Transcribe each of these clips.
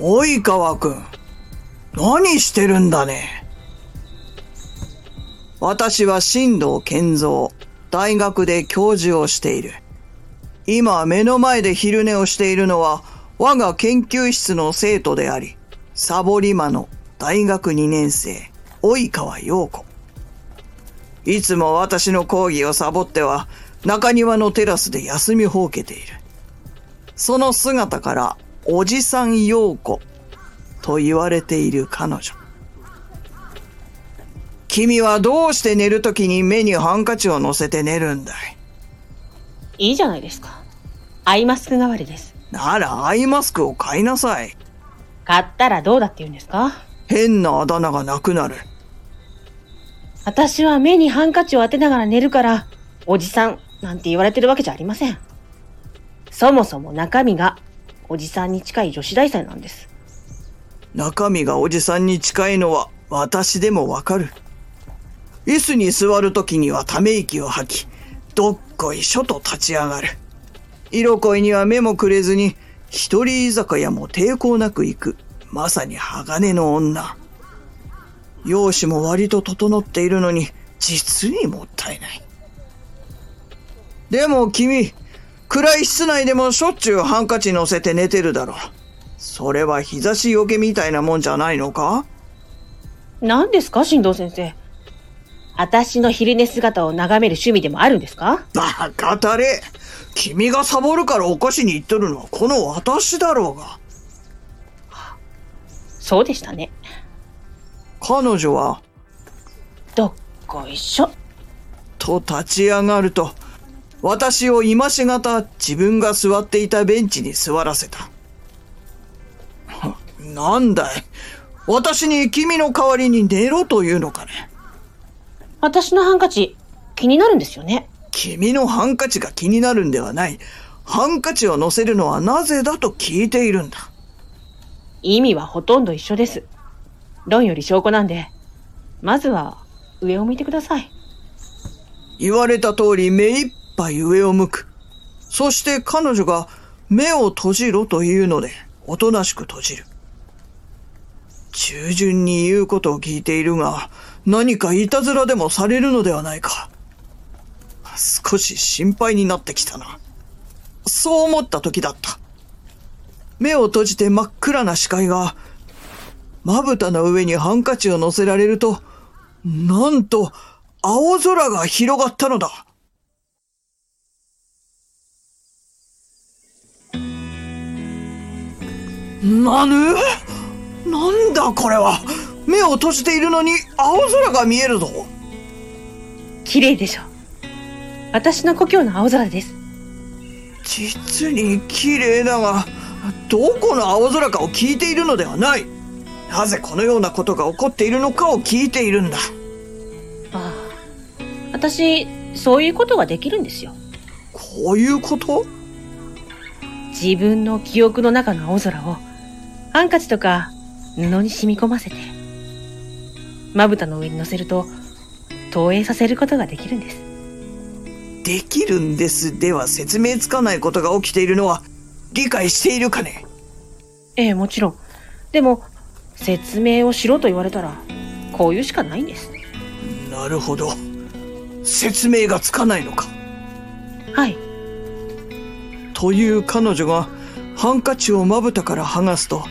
及川くん、何してるんだね。私は新藤健三、大学で教授をしている。今目の前で昼寝をしているのは我が研究室の生徒であり、サボリマの大学2年生、及川陽子。いつも私の講義をサボっては中庭のテラスで休みほうけている。その姿から、おじさん陽子と言われている彼女。君はどうして寝るときに目にハンカチを乗せて寝るんだい？いいじゃないですか。アイマスク代わりです。ならアイマスクを買いなさい。買ったらどうだって言うんですか？変なあだ名がなくなる。私は目にハンカチを当てながら寝るから、おじさんなんて言われてるわけじゃありません。そもそも中身がおじさんに近い女子大生なんです。中身がおじさんに近いのは私でもわかる。椅子に座るときにはため息を吐き、どっこいしょと立ち上がる。色恋には目もくれずに、一人居酒屋も抵抗なく行く。まさに鋼の女。容姿も割と整っているのに、実にもったいない。でも君、暗い室内でもしょっちゅうハンカチ乗せて寝てるだろう。それは日差しよけみたいなもんじゃないのか？何ですか、新藤先生。私の昼寝姿を眺める趣味でもあるんですか？バカたれ君がサボるからお菓子に行っとるのはこの私だろうが。そうでしたね。彼女は、どっこいしょ。と立ち上がると、私を今しがた自分が座っていたベンチに座らせた。なんだい？私に君の代わりに寝ろというのかね？私のハンカチ、気になるんですよね。君のハンカチが気になるんではない。ハンカチを乗せるのはなぜだと聞いているんだ。意味はほとんど一緒です。論より証拠なんで、まずは上を向いてください。言われた通り目いっぱい上を向く。そして彼女が目を閉じろというので、おとなしく閉じる。従順に言うことを聞いているが、何かいたずらでもされるのではないか。少し心配になってきたな。そう思った時だった。目を閉じて真っ暗な視界が、まぶたの上にハンカチを乗せられると、なんと、青空が広がったのだ。なぬなんだこれは？目を閉じているのに青空が見えるぞ。綺麗でしょ。私の故郷の青空です。実に綺麗だがどこの青空かを聞いているのではない。なぜこのようなことが起こっているのかを聞いているんだ。ああ私そういうことができるんですよ。こういうこと？自分の記憶の中の青空をハンカチとか布に染み込ませてまぶたの上に乗せると投影させることができるんです。できるんです。では説明つかないことが起きているのは理解しているかね？ええもちろん。でも説明をしろと言われたらこういうしかないんです。なるほど。説明がつかないのか。はい。という彼女がハンカチをまぶたから剥がすと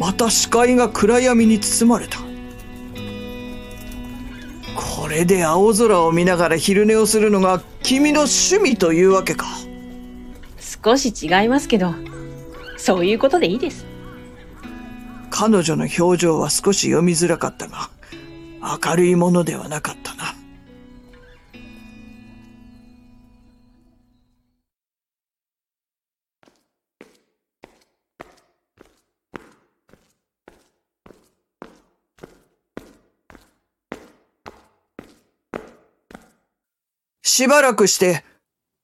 また視界が暗闇に包まれた。これで青空を見ながら昼寝をするのが君の趣味というわけか。少し違いますけどそういうことでいいです。彼女の表情は少し読みづらかったが明るいものではなかったなしばらくして、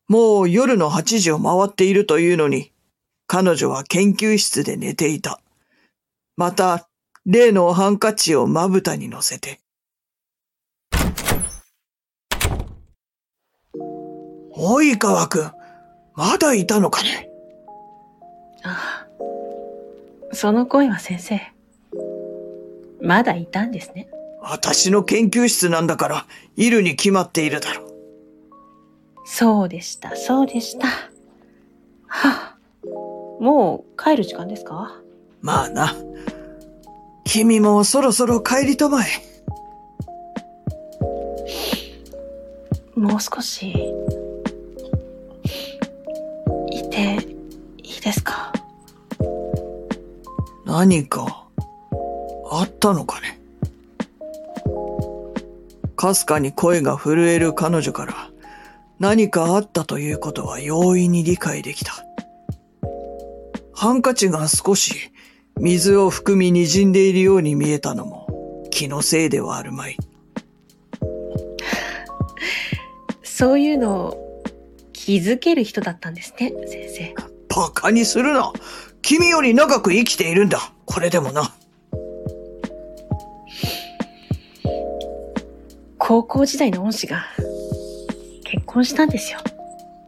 もう夜の8時を回っているというのに、彼女は研究室で寝ていた。また、例のハンカチをまぶたに乗せて。及川くん、まだいたのかね？ああ、その声は先生。まだいたんですね。私の研究室なんだから、いるに決まっているだろう。そうでした、そうでした。はあ、もう帰る時間ですか？まあな。君もそろそろ帰りとまえ。もう少し、いて、いいですか？何か、あったのかね？かすかに声が震える彼女から何かあったということは容易に理解できた。ハンカチが少し水を含み滲んでいるように見えたのも気のせいではあるまい。そういうのを気づける人だったんですね、先生。バカにするな。君より長く生きているんだ。これでもな。高校時代の恩師が結婚したんですよ。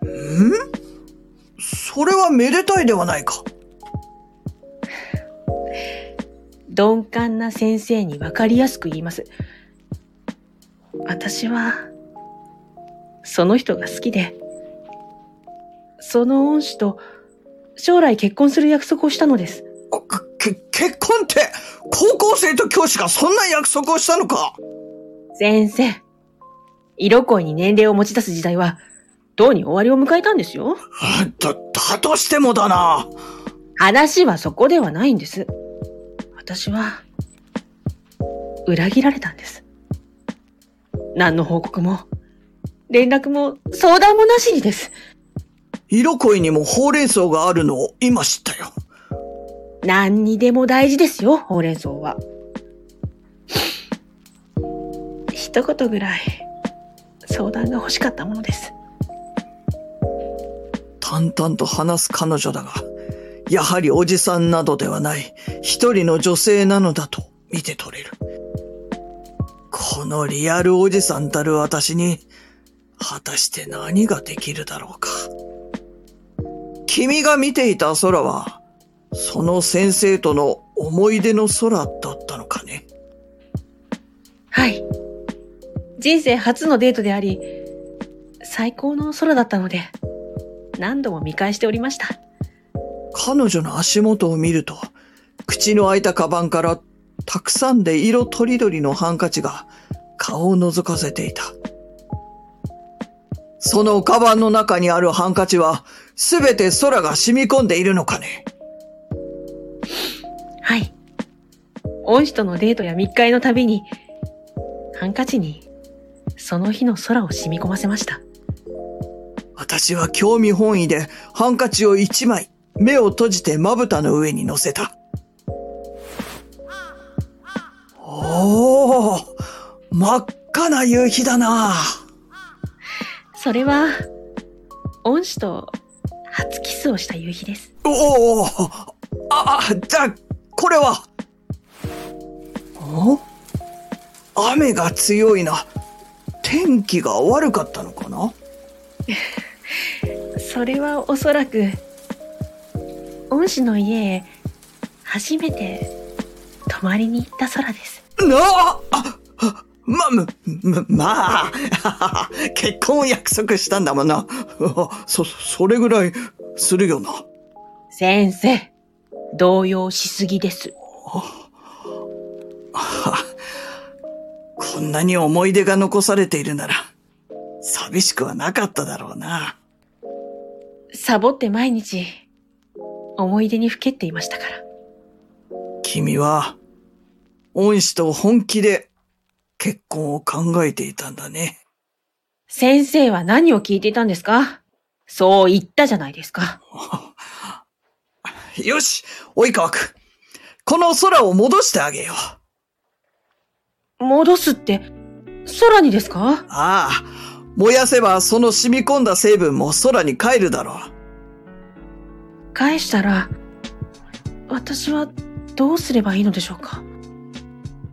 ん？それはめでたいではないか。鈍感な先生にわかりやすく言います。私は、その人が好きで、その恩師と将来結婚する約束をしたのです。あけ、結婚って、高校生と教師がそんな約束をしたのか？先生、色恋に年齢を持ち出す時代は、とうに終わりを迎えたんですよ。だ、だとしてもだな。話はそこではないんです。私は、裏切られたんです。何の報告も、連絡も相談もなしにです。色恋にもほうれん草があるのを今知ったよ。何にでも大事ですよ、ほうれん草は。一言ぐらい、相談が欲しかったものです。淡々と話す彼女だが、やはりおじさんなどではない一人の女性なのだと見て取れる。このリアルおじさんたる私に、果たして何ができるだろうか。君が見ていた空は、その先生との思い出の空だったのかね。はい。人生初のデートであり、最高の空だったので、何度も見返しておりました。彼女の足元を見ると、口の開いたカバンからたくさんで色とりどりのハンカチが顔を覗かせていた。そのカバンの中にあるハンカチはすべて空が染み込んでいるのかね？はい。恩師とのデートや密会のたびに、ハンカチに、その日の空を染み込ませました。私は興味本位でハンカチを一枚目を閉じてまぶたの上に乗せた。おお真っ赤な夕日だなそれは、恩師と初キスをした夕日です。おおあ、あ、じゃあ、これは。お？雨が強いな。天気が悪かったのかな？それはおそらく、恩師の家へ初めて泊まりに行った空です。なああま、ま、ま、まあ、結婚を約束したんだもんな。そ、それぐらいするよな。先生、動揺しすぎです。こんなに思い出が残されているなら、寂しくはなかっただろうな。サボって毎日、思い出にふけっていましたから。君は、恩師と本気で結婚を考えていたんだね。先生は何を聞いていたんですか？そう言ったじゃないですか。よし及川くん。この空を戻してあげよう。戻すって、空にですか？ああ、燃やせばその染み込んだ成分も空に帰るだろう。返したら、私はどうすればいいのでしょうか？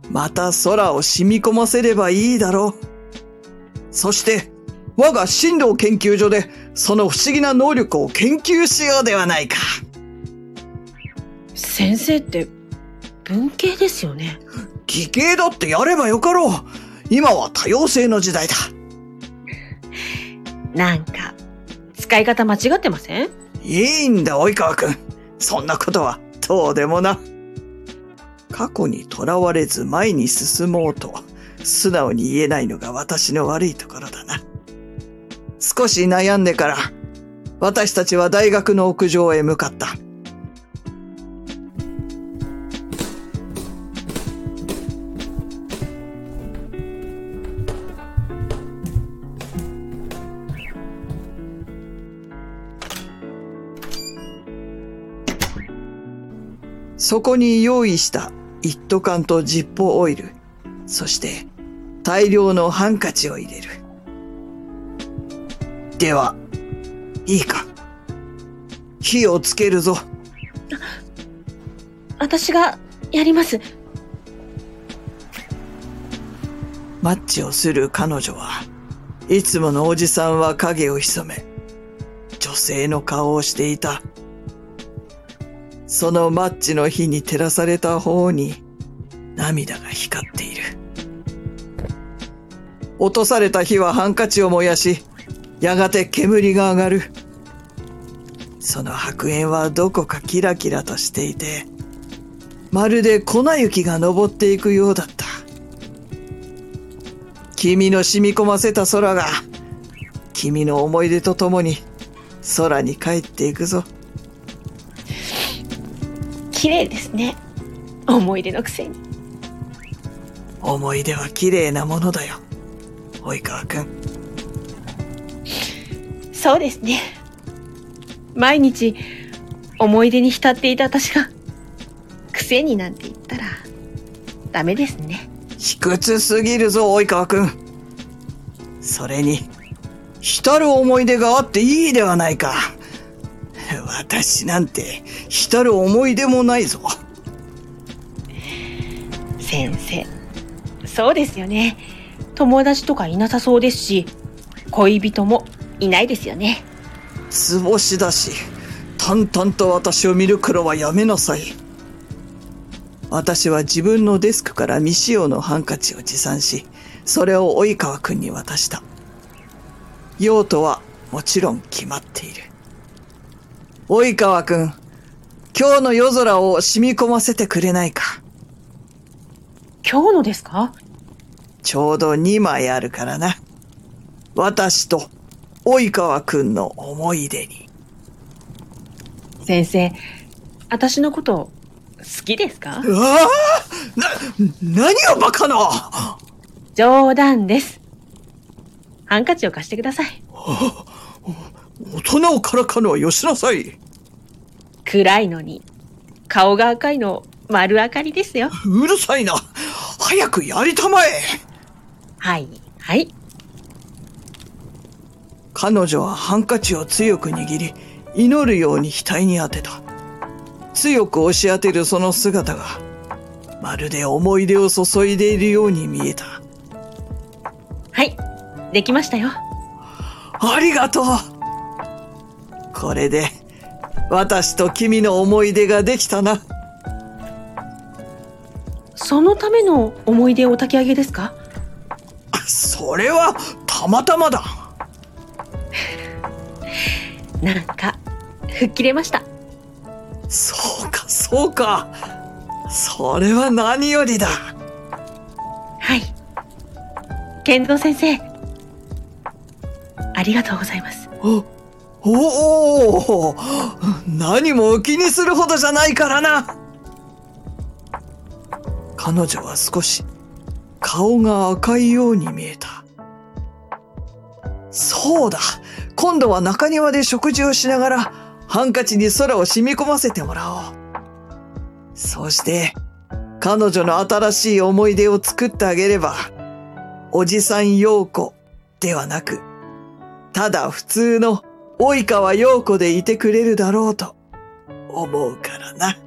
また空を染み込ませればいいだろう。そして、我が振動研究所でその不思議な能力を研究しようではないか。先生って文系ですよね。義系だってやればよかろう。今は多様性の時代だ。なんか、使い方間違ってません？いいんだ、及川くん。そんなことは、どうでもな。過去にとらわれず前に進もうと、素直に言えないのが私の悪いところだな。少し悩んでから、私たちは大学の屋上へ向かった。そこに用意した一斗缶とジッポオイル、そして大量のハンカチを入れる。では、いいか。火をつけるぞ。私がやります。マッチをする彼女は、いつものおじさんは影を潜め、女性の顔をしていた。そのマッチの火に照らされた方に涙が光っている。落とされた火はハンカチを燃やし、やがて煙が上がる。その白煙はどこかキラキラとしていて、まるで粉雪が登っていくようだった。君の染み込ませた空が、君の思い出とともに空に帰っていくぞ。綺麗ですね。思い出のくせに。思い出は綺麗なものだよ。及川くん。そうですね。毎日思い出に浸っていた私が癖になんて言ったらダメですね。卑屈すぎるぞ、及川くん。それに、浸る思い出があっていいではないか。私なんて浸る思い出もないぞ。先生。そうですよね。友達とかいなさそうですし、恋人もいないですよね。図星だし、淡々と私を見る黒はやめなさい。私は自分のデスクから未使用のハンカチを持参し、それを及川くんに渡した。用途はもちろん決まっている。及川くん、今日の夜空を染み込ませてくれないか。今日のですか？ちょうど2枚あるからな。私と及川くんの思い出に。先生、私のこと好きですか？うわあな、何をバカな冗談です。ハンカチを貸してください。大人をからかうのはよしなさい。暗いのに、顔が赤いの丸明かりですよ。うるさいな。早くやりたまえ。はい、はい。彼女はハンカチを強く握り、祈るように額に当てた。強く押し当てるその姿が、まるで思い出を注いでいるように見えた。はい、できましたよ。ありがとうこれで、私と君の思い出ができたな。そのための思い出を炊き上げですか？それは、たまたまだ。なんか、吹っ切れました。そうか、そうか。それは何よりだ。はい。剣道先生、ありがとうございます。お、おお何も気にするほどじゃないからな。彼女は少し顔が赤いように見えた。そうだ今度は中庭で食事をしながらハンカチに空を染み込ませてもらおう。そして彼女の新しい思い出を作ってあげれば、おじさん陽子ではなく、ただ普通の及川陽子でいてくれるだろうと思うからな。